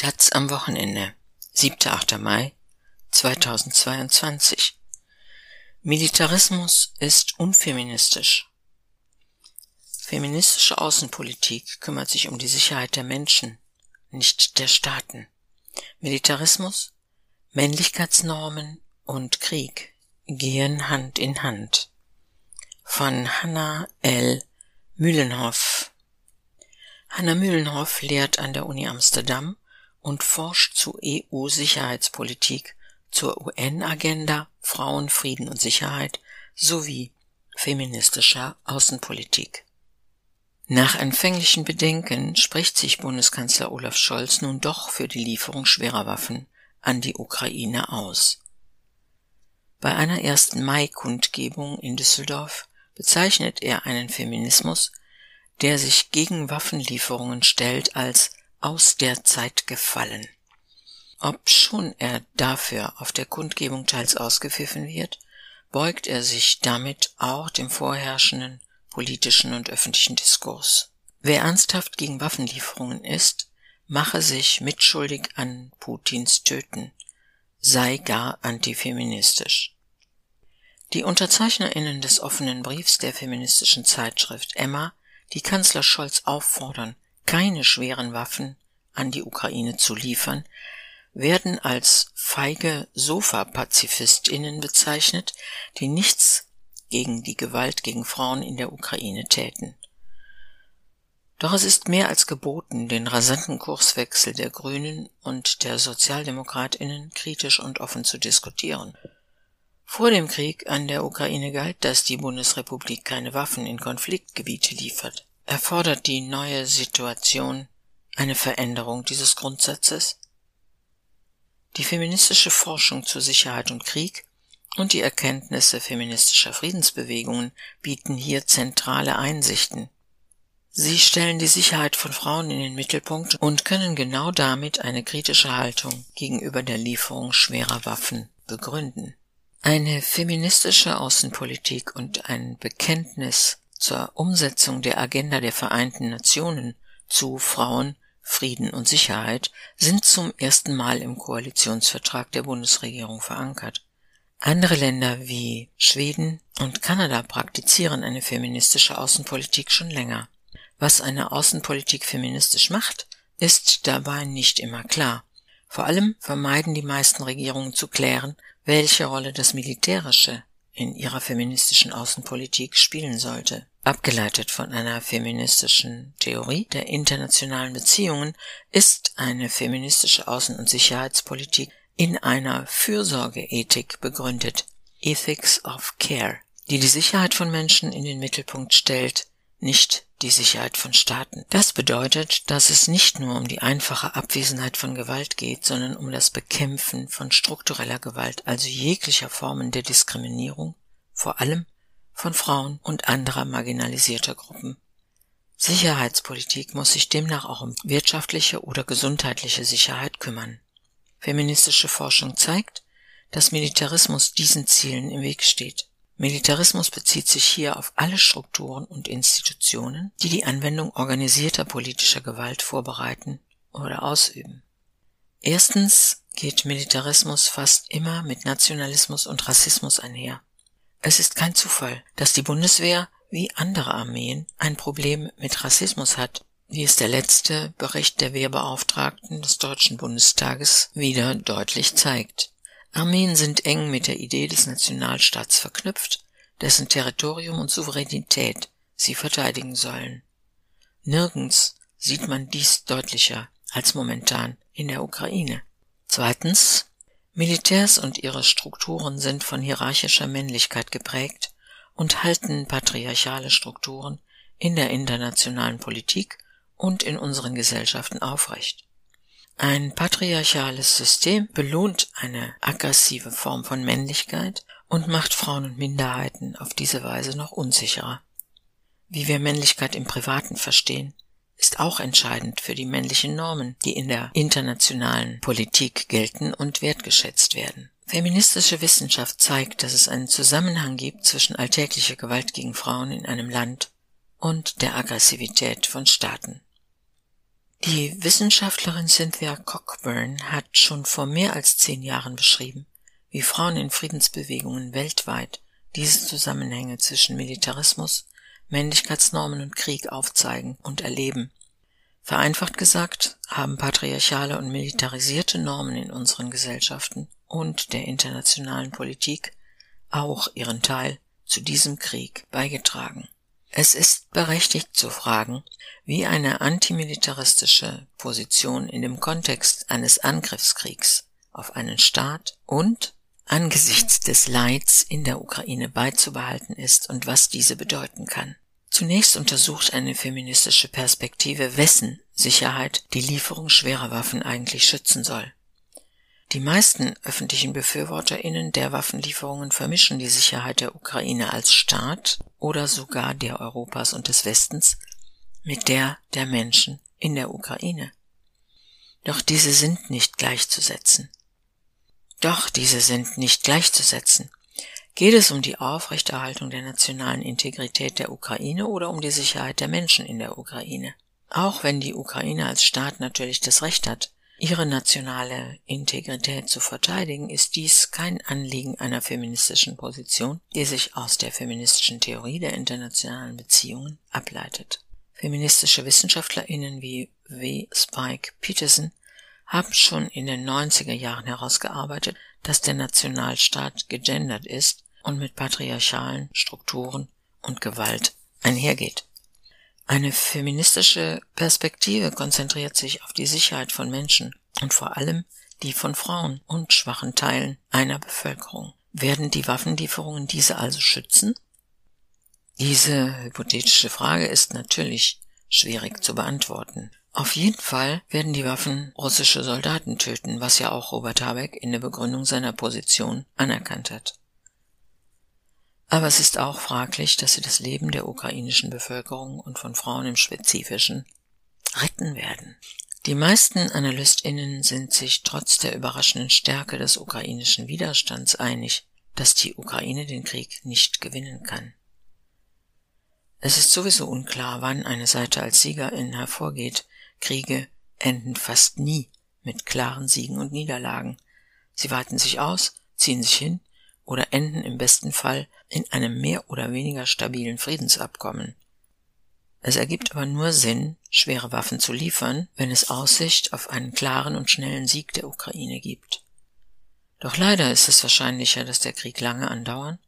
Taz am Wochenende, 7. 8. Mai 2022. Militarismus ist unfeministisch. Feministische Außenpolitik kümmert sich um die Sicherheit der Menschen, nicht der Staaten. Militarismus, Männlichkeitsnormen und Krieg gehen Hand in Hand. Von Hannah L. Mühlenhoff. Hannah Mühlenhoff lehrt an der Uni Amsterdam und forscht zu EU-Sicherheitspolitik, zur UN-Agenda, Frauen, Frieden und Sicherheit sowie feministischer Außenpolitik. Nach anfänglichen Bedenken spricht sich Bundeskanzler Olaf Scholz nun doch für die Lieferung schwerer Waffen an die Ukraine aus. Bei einer ersten Mai-Kundgebung in Düsseldorf bezeichnet er einen Feminismus, der sich gegen Waffenlieferungen stellt, als aus der Zeit gefallen. Obschon er dafür auf der Kundgebung teils ausgepfiffen wird, beugt er sich damit auch dem vorherrschenden politischen und öffentlichen Diskurs. Wer ernsthaft gegen Waffenlieferungen ist, mache sich mitschuldig an Putins Töten, sei gar antifeministisch. Die Unterzeichnerinnen des offenen Briefs der feministischen Zeitschrift Emma, die Kanzler Scholz auffordern, keine schweren Waffen an die Ukraine zu liefern, werden als feige Sofa-PazifistInnen bezeichnet, die nichts gegen die Gewalt gegen Frauen in der Ukraine täten. Doch es ist mehr als geboten, den rasanten Kurswechsel der Grünen und der Sozialdemokratinnen kritisch und offen zu diskutieren. Vor dem Krieg an der Ukraine galt, dass die Bundesrepublik keine Waffen in Konfliktgebiete liefert erfordert die neue Situation eine Veränderung dieses Grundsatzes? Die feministische Forschung zur Sicherheit und Krieg und die Erkenntnisse feministischer Friedensbewegungen bieten hier zentrale Einsichten. Sie stellen die Sicherheit von Frauen in den Mittelpunkt und können genau damit eine kritische Haltung gegenüber der Lieferung schwerer Waffen begründen. Eine feministische Außenpolitik und ein Bekenntnis zur Umsetzung der Agenda der Vereinten Nationen zu Frauen, Frieden und Sicherheit sind zum ersten Mal im Koalitionsvertrag der Bundesregierung verankert. Andere Länder wie Schweden und Kanada praktizieren eine feministische Außenpolitik schon länger. Was eine Außenpolitik feministisch macht, ist dabei nicht immer klar. Vor allem vermeiden die meisten Regierungen zu klären, welche Rolle das Militärische in ihrer feministischen Außenpolitik spielen sollte. Abgeleitet von einer feministischen Theorie der internationalen Beziehungen ist eine feministische Außen- und Sicherheitspolitik in einer Fürsorgeethik begründet, Ethics of Care, die die Sicherheit von Menschen in den Mittelpunkt stellt, nicht die Sicherheit von Staaten. Das bedeutet, dass es nicht nur um die einfache Abwesenheit von Gewalt geht, sondern um das Bekämpfen von struktureller Gewalt, also jeglicher Formen der Diskriminierung, vor allem von Frauen und anderer marginalisierter Gruppen. Sicherheitspolitik muss sich demnach auch um wirtschaftliche oder gesundheitliche Sicherheit kümmern. Feministische Forschung zeigt, dass Militarismus diesen Zielen im Weg steht. Militarismus bezieht sich hier auf alle Strukturen und Institutionen, die die Anwendung organisierter politischer Gewalt vorbereiten oder ausüben. Erstens geht Militarismus fast immer mit Nationalismus und Rassismus einher. Es ist kein Zufall, dass die Bundeswehr wie andere Armeen ein Problem mit Rassismus hat, wie es der letzte Bericht der Wehrbeauftragten des Deutschen Bundestages wieder deutlich zeigt. Armeen sind eng mit der Idee des Nationalstaats verknüpft, dessen Territorium und Souveränität sie verteidigen sollen. Nirgends sieht man dies deutlicher als momentan in der Ukraine. Zweitens Militärs und ihre Strukturen sind von hierarchischer Männlichkeit geprägt und halten patriarchale Strukturen in der internationalen Politik und in unseren Gesellschaften aufrecht. Ein patriarchales System belohnt eine aggressive Form von Männlichkeit und macht Frauen und Minderheiten auf diese Weise noch unsicherer. Wie wir Männlichkeit im Privaten verstehen, ist auch entscheidend für die männlichen Normen, die in der internationalen Politik gelten und wertgeschätzt werden. Feministische Wissenschaft zeigt, dass es einen Zusammenhang gibt zwischen alltäglicher Gewalt gegen Frauen in einem Land und der Aggressivität von Staaten. Die Wissenschaftlerin Cynthia Cockburn hat schon vor mehr als zehn Jahren beschrieben, wie Frauen in Friedensbewegungen weltweit diese Zusammenhänge zwischen Militarismus, Männlichkeitsnormen und Krieg aufzeigen und erleben. Vereinfacht gesagt haben patriarchale und militarisierte Normen in unseren Gesellschaften und der internationalen Politik auch ihren Teil zu diesem Krieg beigetragen. Es ist berechtigt zu fragen, wie eine antimilitaristische Position in dem Kontext eines Angriffskriegs auf einen Staat und angesichts des Leids in der Ukraine beizubehalten ist und was diese bedeuten kann. Zunächst untersucht eine feministische Perspektive, wessen Sicherheit die Lieferung schwerer Waffen eigentlich schützen soll. Die meisten öffentlichen Befürworterinnen der Waffenlieferungen vermischen die Sicherheit der Ukraine als Staat oder sogar der Europas und des Westens mit der der Menschen in der Ukraine. Doch diese sind nicht gleichzusetzen. Doch diese sind nicht gleichzusetzen. Geht es um die Aufrechterhaltung der nationalen Integrität der Ukraine oder um die Sicherheit der Menschen in der Ukraine? Auch wenn die Ukraine als Staat natürlich das Recht hat, ihre nationale Integrität zu verteidigen, ist dies kein Anliegen einer feministischen Position, die sich aus der feministischen Theorie der internationalen Beziehungen ableitet. Feministische Wissenschaftlerinnen wie W. Spike Peterson haben schon in den 90er Jahren herausgearbeitet, dass der Nationalstaat gegendert ist und mit patriarchalen Strukturen und Gewalt einhergeht. Eine feministische Perspektive konzentriert sich auf die Sicherheit von Menschen und vor allem die von Frauen und schwachen Teilen einer Bevölkerung. Werden die Waffenlieferungen diese also schützen? Diese hypothetische Frage ist natürlich schwierig zu beantworten. Auf jeden Fall werden die Waffen russische Soldaten töten, was ja auch Robert Habeck in der Begründung seiner Position anerkannt hat. Aber es ist auch fraglich, dass sie das Leben der ukrainischen Bevölkerung und von Frauen im Spezifischen retten werden. Die meisten Analystinnen sind sich trotz der überraschenden Stärke des ukrainischen Widerstands einig, dass die Ukraine den Krieg nicht gewinnen kann. Es ist sowieso unklar, wann eine Seite als Siegerin hervorgeht, Kriege enden fast nie mit klaren Siegen und Niederlagen. Sie weiten sich aus, ziehen sich hin oder enden im besten Fall in einem mehr oder weniger stabilen Friedensabkommen. Es ergibt aber nur Sinn, schwere Waffen zu liefern, wenn es Aussicht auf einen klaren und schnellen Sieg der Ukraine gibt. Doch leider ist es wahrscheinlicher, dass der Krieg lange andauern,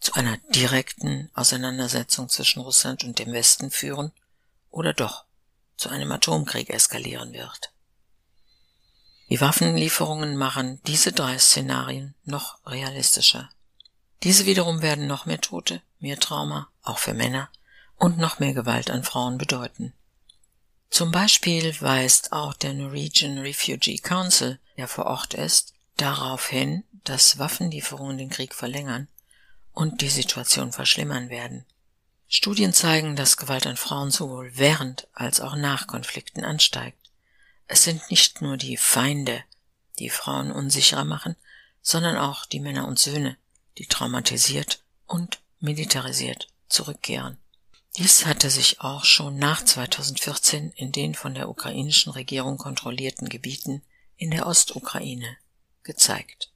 zu einer direkten Auseinandersetzung zwischen Russland und dem Westen führen oder doch zu einem Atomkrieg eskalieren wird. Die Waffenlieferungen machen diese drei Szenarien noch realistischer. Diese wiederum werden noch mehr Tote, mehr Trauma, auch für Männer, und noch mehr Gewalt an Frauen bedeuten. Zum Beispiel weist auch der Norwegian Refugee Council, der vor Ort ist, darauf hin, dass Waffenlieferungen den Krieg verlängern und die Situation verschlimmern werden. Studien zeigen, dass Gewalt an Frauen sowohl während als auch nach Konflikten ansteigt. Es sind nicht nur die Feinde, die Frauen unsicherer machen, sondern auch die Männer und Söhne, die traumatisiert und militarisiert zurückkehren. Dies hatte sich auch schon nach 2014 in den von der ukrainischen Regierung kontrollierten Gebieten in der Ostukraine gezeigt.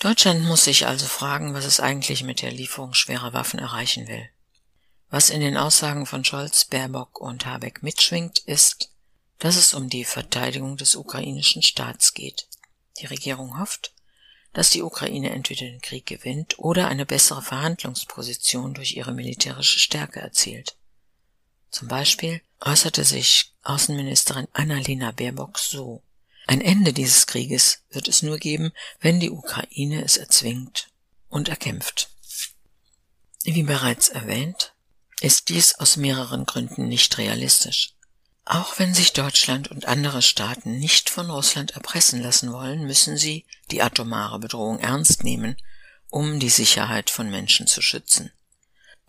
Deutschland muss sich also fragen, was es eigentlich mit der Lieferung schwerer Waffen erreichen will. Was in den Aussagen von Scholz, Baerbock und Habeck mitschwingt, ist, dass es um die Verteidigung des ukrainischen Staats geht. Die Regierung hofft, dass die Ukraine entweder den Krieg gewinnt oder eine bessere Verhandlungsposition durch ihre militärische Stärke erzielt. Zum Beispiel äußerte sich Außenministerin Annalena Baerbock so. Ein Ende dieses Krieges wird es nur geben, wenn die Ukraine es erzwingt und erkämpft. Wie bereits erwähnt, ist dies aus mehreren Gründen nicht realistisch. Auch wenn sich Deutschland und andere Staaten nicht von Russland erpressen lassen wollen, müssen sie die atomare Bedrohung ernst nehmen, um die Sicherheit von Menschen zu schützen.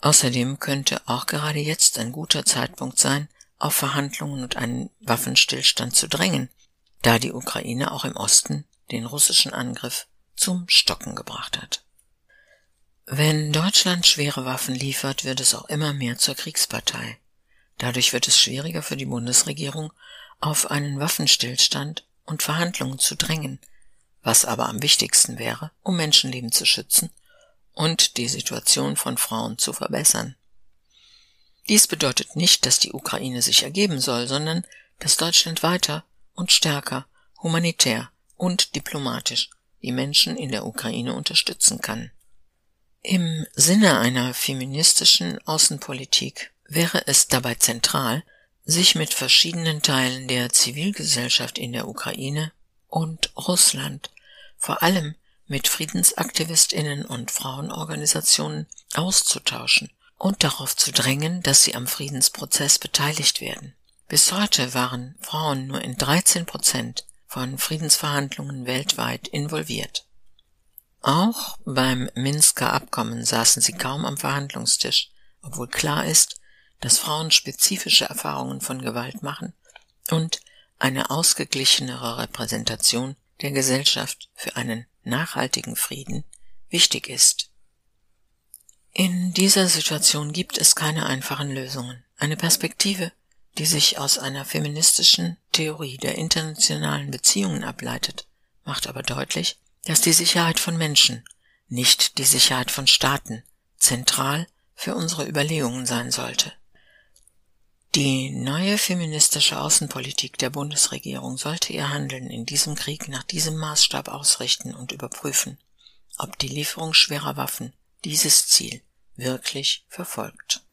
Außerdem könnte auch gerade jetzt ein guter Zeitpunkt sein, auf Verhandlungen und einen Waffenstillstand zu drängen, da die Ukraine auch im Osten den russischen Angriff zum Stocken gebracht hat. Wenn Deutschland schwere Waffen liefert, wird es auch immer mehr zur Kriegspartei. Dadurch wird es schwieriger für die Bundesregierung, auf einen Waffenstillstand und Verhandlungen zu drängen, was aber am wichtigsten wäre, um Menschenleben zu schützen und die Situation von Frauen zu verbessern. Dies bedeutet nicht, dass die Ukraine sich ergeben soll, sondern dass Deutschland weiter und stärker humanitär und diplomatisch die Menschen in der Ukraine unterstützen kann. Im Sinne einer feministischen Außenpolitik wäre es dabei zentral, sich mit verschiedenen Teilen der Zivilgesellschaft in der Ukraine und Russland, vor allem mit Friedensaktivistinnen und Frauenorganisationen auszutauschen und darauf zu drängen, dass sie am Friedensprozess beteiligt werden. Bis heute waren Frauen nur in 13 Prozent von Friedensverhandlungen weltweit involviert. Auch beim Minsker Abkommen saßen sie kaum am Verhandlungstisch, obwohl klar ist, dass Frauen spezifische Erfahrungen von Gewalt machen und eine ausgeglichenere Repräsentation der Gesellschaft für einen nachhaltigen Frieden wichtig ist. In dieser Situation gibt es keine einfachen Lösungen. Eine Perspektive, die sich aus einer feministischen Theorie der internationalen Beziehungen ableitet, macht aber deutlich, dass die Sicherheit von Menschen, nicht die Sicherheit von Staaten, zentral für unsere Überlegungen sein sollte. Die neue feministische Außenpolitik der Bundesregierung sollte ihr Handeln in diesem Krieg nach diesem Maßstab ausrichten und überprüfen, ob die Lieferung schwerer Waffen dieses Ziel wirklich verfolgt